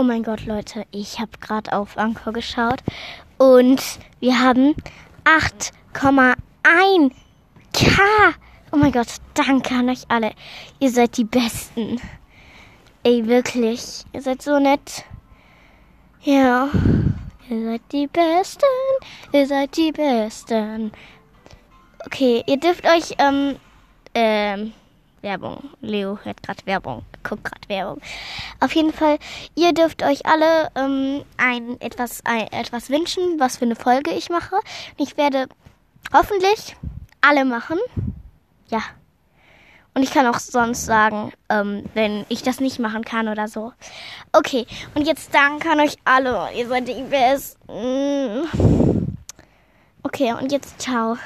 Oh mein Gott, Leute, ich habe gerade auf Anchor geschaut und wir haben 8,1 K. Oh mein Gott, danke an euch alle. Ihr seid die Besten. Ey, wirklich. Ihr seid so nett. Ja. Ihr seid die Besten. Ihr seid die Besten. Okay, ihr dürft euch, ähm, ähm, Werbung. Leo hört gerade Werbung, guckt gerade Werbung. Auf jeden Fall, ihr dürft euch alle ähm, ein etwas ein, etwas wünschen, was für eine Folge ich mache. Ich werde hoffentlich alle machen. Ja. Und ich kann auch sonst sagen, ähm, wenn ich das nicht machen kann oder so. Okay, und jetzt danke an euch alle. Ihr seid die Besten. Okay, und jetzt ciao.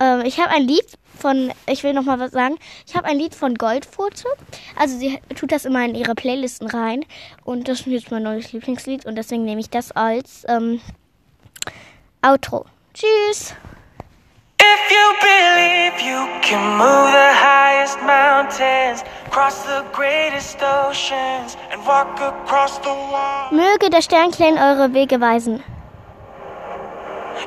Ähm, ich habe ein Lied von, ich will noch mal was sagen. Ich habe ein Lied von Goldfurze. Also sie tut das immer in ihre Playlisten rein. Und das ist jetzt mein neues Lieblingslied. Und deswegen nehme ich das als ähm, Outro. Tschüss. If you believe you can move the highest mountains, cross the greatest oceans, and walk across the wall. Möge der Sternklein eure Wege weisen.